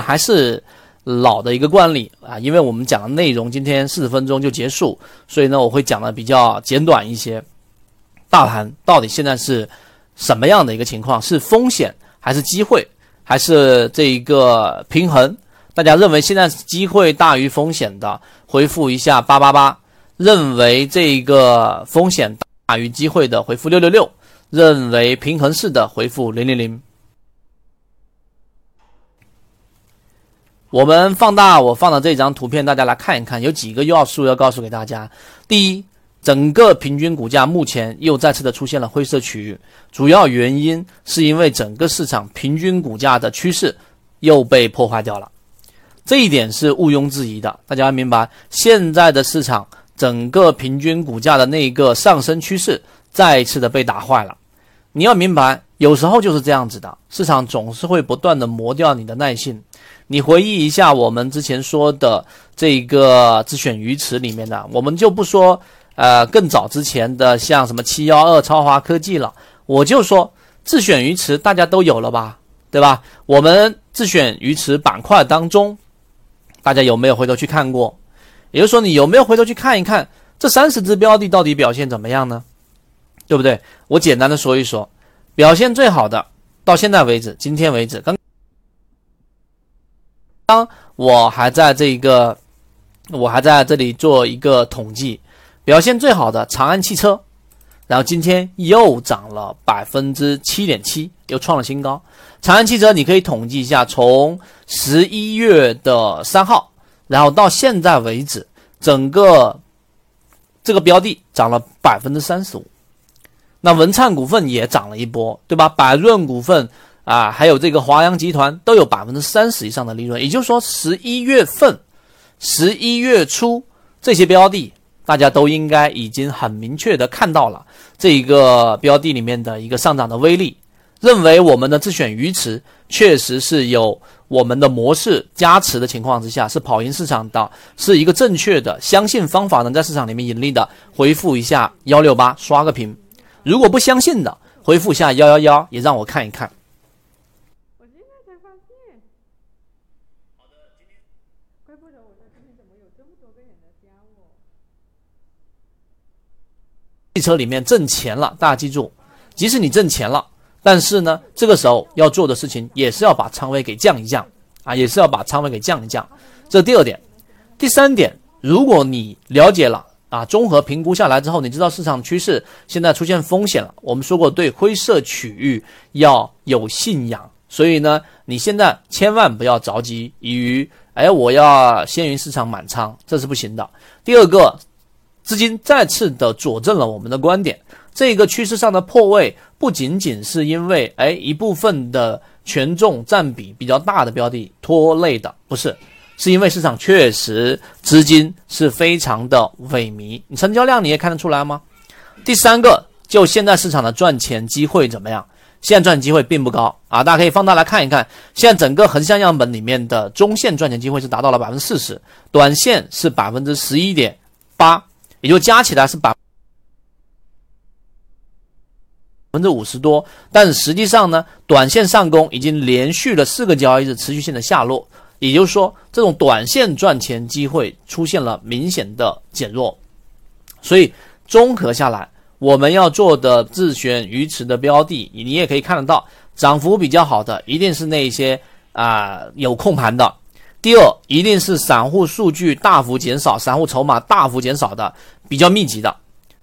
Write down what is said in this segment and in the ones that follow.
还是老的一个惯例啊，因为我们讲的内容今天四十分钟就结束，所以呢，我会讲的比较简短一些。大盘到底现在是什么样的一个情况？是风险还是机会，还是这一个平衡？大家认为现在机会大于风险的，回复一下八八八；认为这个风险大于机会的，回复六六六；认为平衡式的，回复零零零。我们放大我放的这张图片，大家来看一看，有几个要素要告诉给大家。第一，整个平均股价目前又再次的出现了灰色区域，主要原因是因为整个市场平均股价的趋势又被破坏掉了，这一点是毋庸置疑的。大家要明白，现在的市场整个平均股价的那个上升趋势再次的被打坏了。你要明白，有时候就是这样子的，市场总是会不断的磨掉你的耐性。你回忆一下我们之前说的这个自选鱼池里面的，我们就不说呃更早之前的像什么七幺二超华科技了，我就说自选鱼池大家都有了吧，对吧？我们自选鱼池板块当中，大家有没有回头去看过？也就是说，你有没有回头去看一看这三十只标的到底表现怎么样呢？对不对？我简单的说一说，表现最好的到现在为止，今天为止刚。当我还在这一个，我还在这里做一个统计，表现最好的长安汽车，然后今天又涨了百分之七点七，又创了新高。长安汽车你可以统计一下，从十一月的三号，然后到现在为止，整个这个标的涨了百分之三十五。那文灿股份也涨了一波，对吧？百润股份。啊，还有这个华阳集团都有百分之三十以上的利润，也就是说，十一月份、十一月初这些标的，大家都应该已经很明确的看到了这一个标的里面的一个上涨的威力，认为我们的自选鱼池确实是有我们的模式加持的情况之下，是跑赢市场的，是一个正确的，相信方法能在市场里面盈利的，回复一下幺六八刷个屏，如果不相信的，回复下幺幺幺也让我看一看我现在才发现怪不得我说今天怎么有这么多个人来加我。汽车里面挣钱了，大家记住，即使你挣钱了，但是呢，这个时候要做的事情也是要把仓位给降一降啊，也是要把仓位给降一降。这第二点，第三点，如果你了解了啊，综合评估下来之后，你知道市场趋势现在出现风险了。我们说过，对灰色区域要有信仰，所以呢，你现在千万不要着急于，哎，我要先于市场满仓，这是不行的。第二个。资金再次的佐证了我们的观点，这个趋势上的破位不仅仅是因为哎一部分的权重占比比较大的标的拖累的，不是，是因为市场确实资金是非常的萎靡，你成交量你也看得出来吗？第三个，就现在市场的赚钱机会怎么样？现在赚钱机会并不高啊，大家可以放大来看一看，现在整个横向样本里面的中线赚钱机会是达到了百分之四十，短线是百分之十一点八。也就加起来是百分之五十多，但实际上呢，短线上攻已经连续了四个交易日持续性的下落，也就是说，这种短线赚钱机会出现了明显的减弱。所以综合下来，我们要做的自选鱼池的标的，你也可以看得到，涨幅比较好的一定是那些啊有控盘的。第二，一定是散户数据大幅减少，散户筹码大幅减少的比较密集的，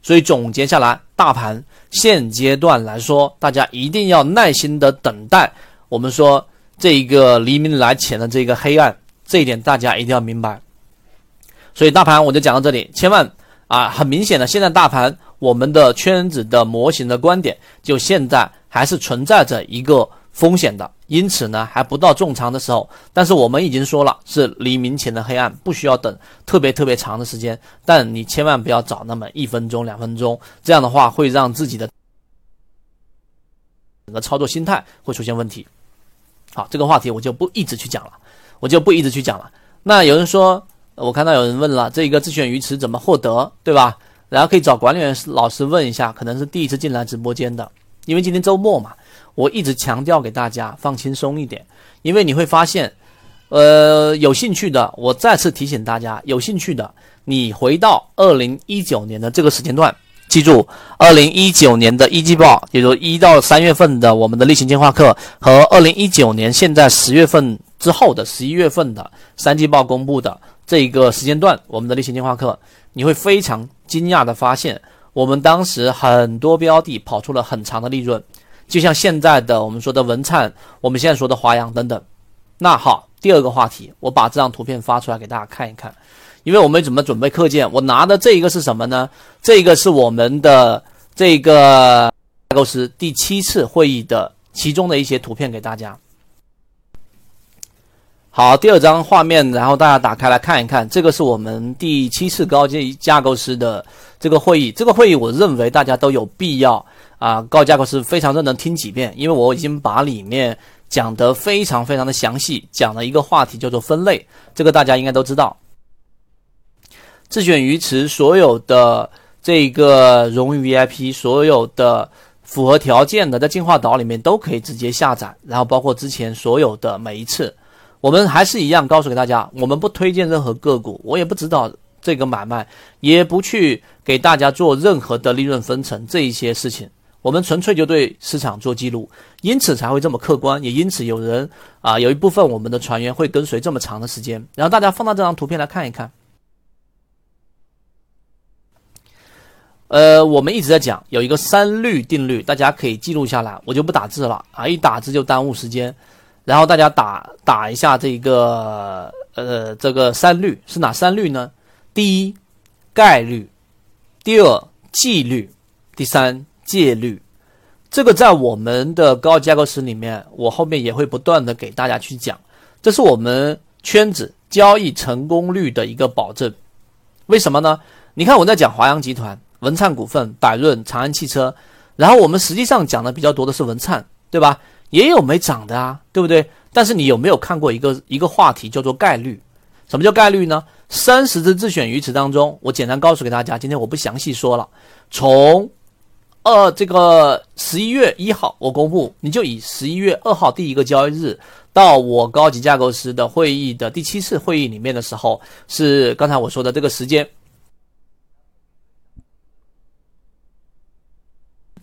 所以总结下来，大盘现阶段来说，大家一定要耐心的等待。我们说这一个黎明来前的这个黑暗，这一点大家一定要明白。所以大盘我就讲到这里，千万啊，很明显的，现在大盘我们的圈子的模型的观点，就现在还是存在着一个。风险的，因此呢还不到重仓的时候，但是我们已经说了是黎明前的黑暗，不需要等特别特别长的时间，但你千万不要找那么一分钟两分钟，这样的话会让自己的整个操作心态会出现问题。好，这个话题我就不一直去讲了，我就不一直去讲了。那有人说，我看到有人问了，这个自选鱼池怎么获得，对吧？然后可以找管理员老师问一下，可能是第一次进来直播间的，因为今天周末嘛。我一直强调给大家放轻松一点，因为你会发现，呃，有兴趣的，我再次提醒大家，有兴趣的，你回到二零一九年的这个时间段，记住，二零一九年的一季报，也就一到三月份的我们的例行进化课，和二零一九年现在十月份之后的十一月份的三季报公布的这一个时间段，我们的例行进化课，你会非常惊讶的发现，我们当时很多标的跑出了很长的利润，就像现在的我们说的文灿，我们现在说的华阳等等。那好。第二个话题，我把这张图片发出来给大家看一看，因为我们怎么准备课件，我拿的这一个是什么呢？这个是我们的这个架构师第七次会议的其中的一些图片给大家。好，第二张画面，然后大家打开来看一看，这个是我们第七次高阶架构师的这个会议。这个会议，我认为大家都有必要啊，高架构师非常认真听几遍，因为我已经把里面。讲得非常非常的详细，讲了一个话题叫做分类，这个大家应该都知道。自选鱼池所有的这个荣誉 VIP，所有的符合条件的，在进化岛里面都可以直接下载，然后包括之前所有的每一次，我们还是一样告诉给大家，我们不推荐任何个股，我也不知道这个买卖，也不去给大家做任何的利润分成这一些事情。我们纯粹就对市场做记录，因此才会这么客观，也因此有人啊，有一部分我们的船员会跟随这么长的时间。然后大家放到这张图片来看一看，呃，我们一直在讲有一个三律定律，大家可以记录下来，我就不打字了啊，一打字就耽误时间。然后大家打打一下这个呃这个三律是哪三律呢？第一，概率；第二，纪律；第三。戒律，这个在我们的高级架构师里面，我后面也会不断的给大家去讲，这是我们圈子交易成功率的一个保证。为什么呢？你看我在讲华阳集团、文灿股份、百润、长安汽车，然后我们实际上讲的比较多的是文灿，对吧？也有没涨的啊，对不对？但是你有没有看过一个一个话题叫做概率？什么叫概率呢？三十只自选鱼池当中，我简单告诉给大家，今天我不详细说了，从。呃，这个十一月一号我公布，你就以十一月二号第一个交易日到我高级架构师的会议的第七次会议里面的时候，是刚才我说的这个时间。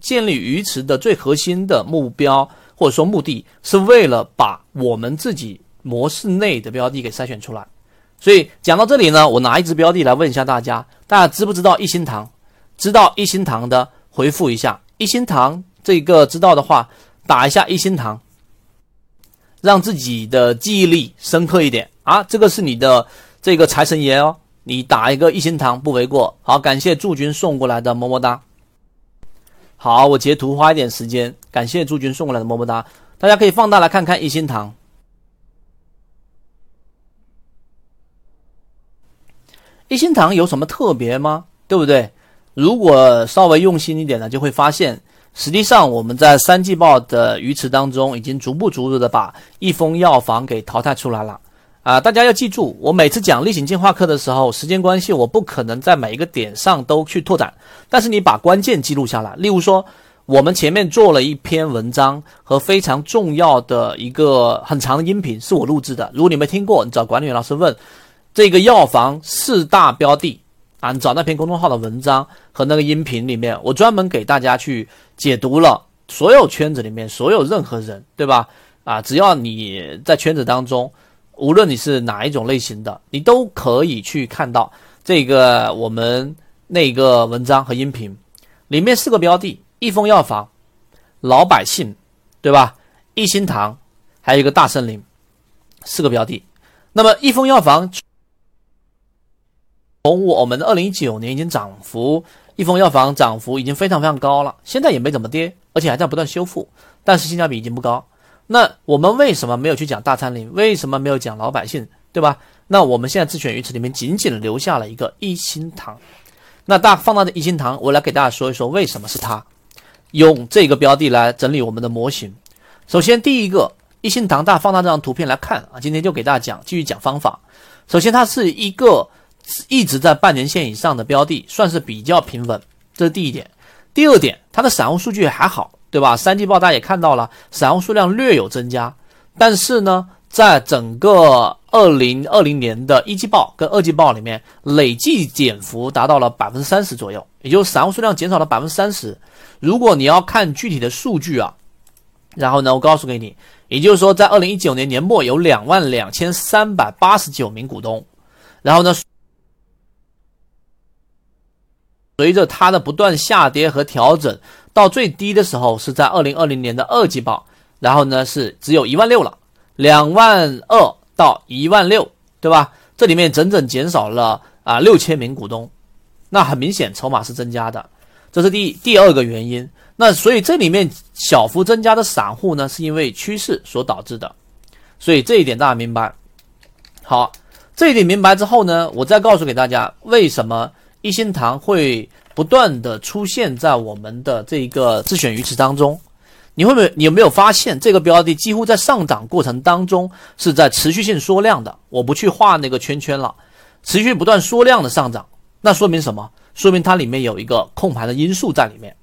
建立鱼池的最核心的目标或者说目的是为了把我们自己模式内的标的给筛选出来。所以讲到这里呢，我拿一只标的来问一下大家，大家知不知道一心堂？知道一心堂的？回复一下一心堂，这个知道的话，打一下一心堂，让自己的记忆力深刻一点啊！这个是你的这个财神爷哦，你打一个一心堂不为过。好，感谢祝军送过来的么么哒。好，我截图花一点时间，感谢驻军送过来的么么哒。大家可以放大来看看一心堂。一心堂有什么特别吗？对不对？如果稍微用心一点呢，就会发现，实际上我们在三季报的鱼池当中，已经逐步逐步的把益丰药房给淘汰出来了。啊，大家要记住，我每次讲例行进化课的时候，时间关系，我不可能在每一个点上都去拓展。但是你把关键记录下来，例如说，我们前面做了一篇文章和非常重要的一个很长的音频，是我录制的。如果你没听过，你找管理员老师问，这个药房四大标的。啊，你找那篇公众号的文章和那个音频里面，我专门给大家去解读了所有圈子里面所有任何人，对吧？啊，只要你在圈子当中，无论你是哪一种类型的，你都可以去看到这个我们那个文章和音频里面四个标的：益丰药房、老百姓，对吧？益心堂，还有一个大森林，四个标的。那么益丰药房。从我们的二零一九年已经涨幅，益丰药房涨幅已经非常非常高了，现在也没怎么跌，而且还在不断修复，但是性价比已经不高。那我们为什么没有去讲大参林？为什么没有讲老百姓？对吧？那我们现在自选鱼池里面仅仅留下了一个一心堂。那大放大的一心堂，我来给大家说一说为什么是它。用这个标的来整理我们的模型。首先第一个一心堂，大放大这张图片来看啊，今天就给大家讲，继续讲方法。首先它是一个。一直在半年线以上的标的，算是比较平稳，这是第一点。第二点，它的散户数据还好，对吧？三季报大家也看到了，散户数量略有增加，但是呢，在整个二零二零年的一季报跟二季报里面，累计减幅达到了百分之三十左右，也就是散户数量减少了百分之三十。如果你要看具体的数据啊，然后呢，我告诉给你，也就是说，在二零一九年年末有两万两千三百八十九名股东，然后呢，随着它的不断下跌和调整，到最低的时候是在二零二零年的二季报，然后呢是只有一万六了。两万二到一万六，对吧？这里面整整减少了啊六千名股东，那很明显筹码是增加的，这是第第二个原因。那所以这里面小幅增加的散户呢，是因为趋势所导致的，所以这一点大家明白。好，这一点明白之后呢，我再告诉给大家，为什么一心堂会不断的出现在我们的这个自选鱼池当中。你会不会？你有没有发现这个标的几乎在上涨过程当中是在持续性缩量的？我不去画那个圈圈了，持续不断缩量的上涨，那说明什么？说明它里面有一个控盘的因素在里面。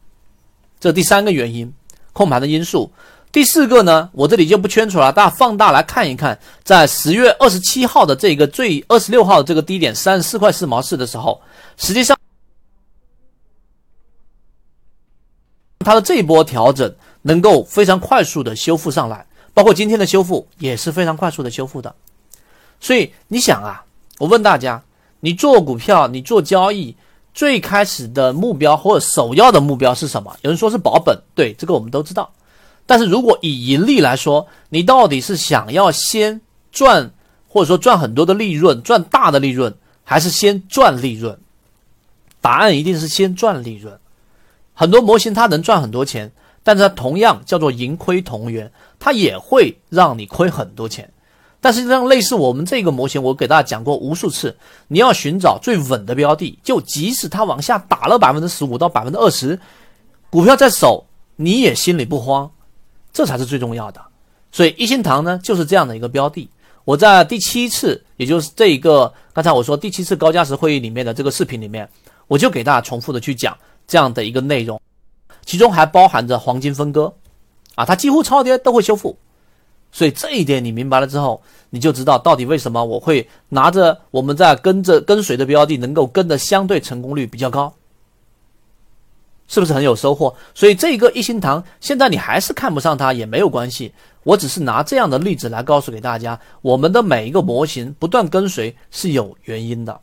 这第三个原因，控盘的因素。第四个呢，我这里就不圈出来，大家放大来看一看，在十月二十七号的这个最二十六号这个低点三十四块四毛四的时候，实际上它的这一波调整。能够非常快速的修复上来，包括今天的修复也是非常快速的修复的。所以你想啊，我问大家，你做股票，你做交易，最开始的目标或者首要的目标是什么？有人说是保本，对这个我们都知道。但是如果以盈利来说，你到底是想要先赚，或者说赚很多的利润，赚大的利润，还是先赚利润？答案一定是先赚利润。很多模型它能赚很多钱。但是它同样叫做盈亏同源，它也会让你亏很多钱。但是像类似我们这个模型，我给大家讲过无数次，你要寻找最稳的标的，就即使它往下打了百分之十五到百分之二十，股票在手，你也心里不慌，这才是最重要的。所以一心堂呢就是这样的一个标的。我在第七次，也就是这一个刚才我说第七次高价值会议里面的这个视频里面，我就给大家重复的去讲这样的一个内容。其中还包含着黄金分割，啊，它几乎超跌都会修复，所以这一点你明白了之后，你就知道到底为什么我会拿着我们在跟着跟随的标的能够跟的相对成功率比较高，是不是很有收获？所以这个一心堂现在你还是看不上它也没有关系，我只是拿这样的例子来告诉给大家，我们的每一个模型不断跟随是有原因的。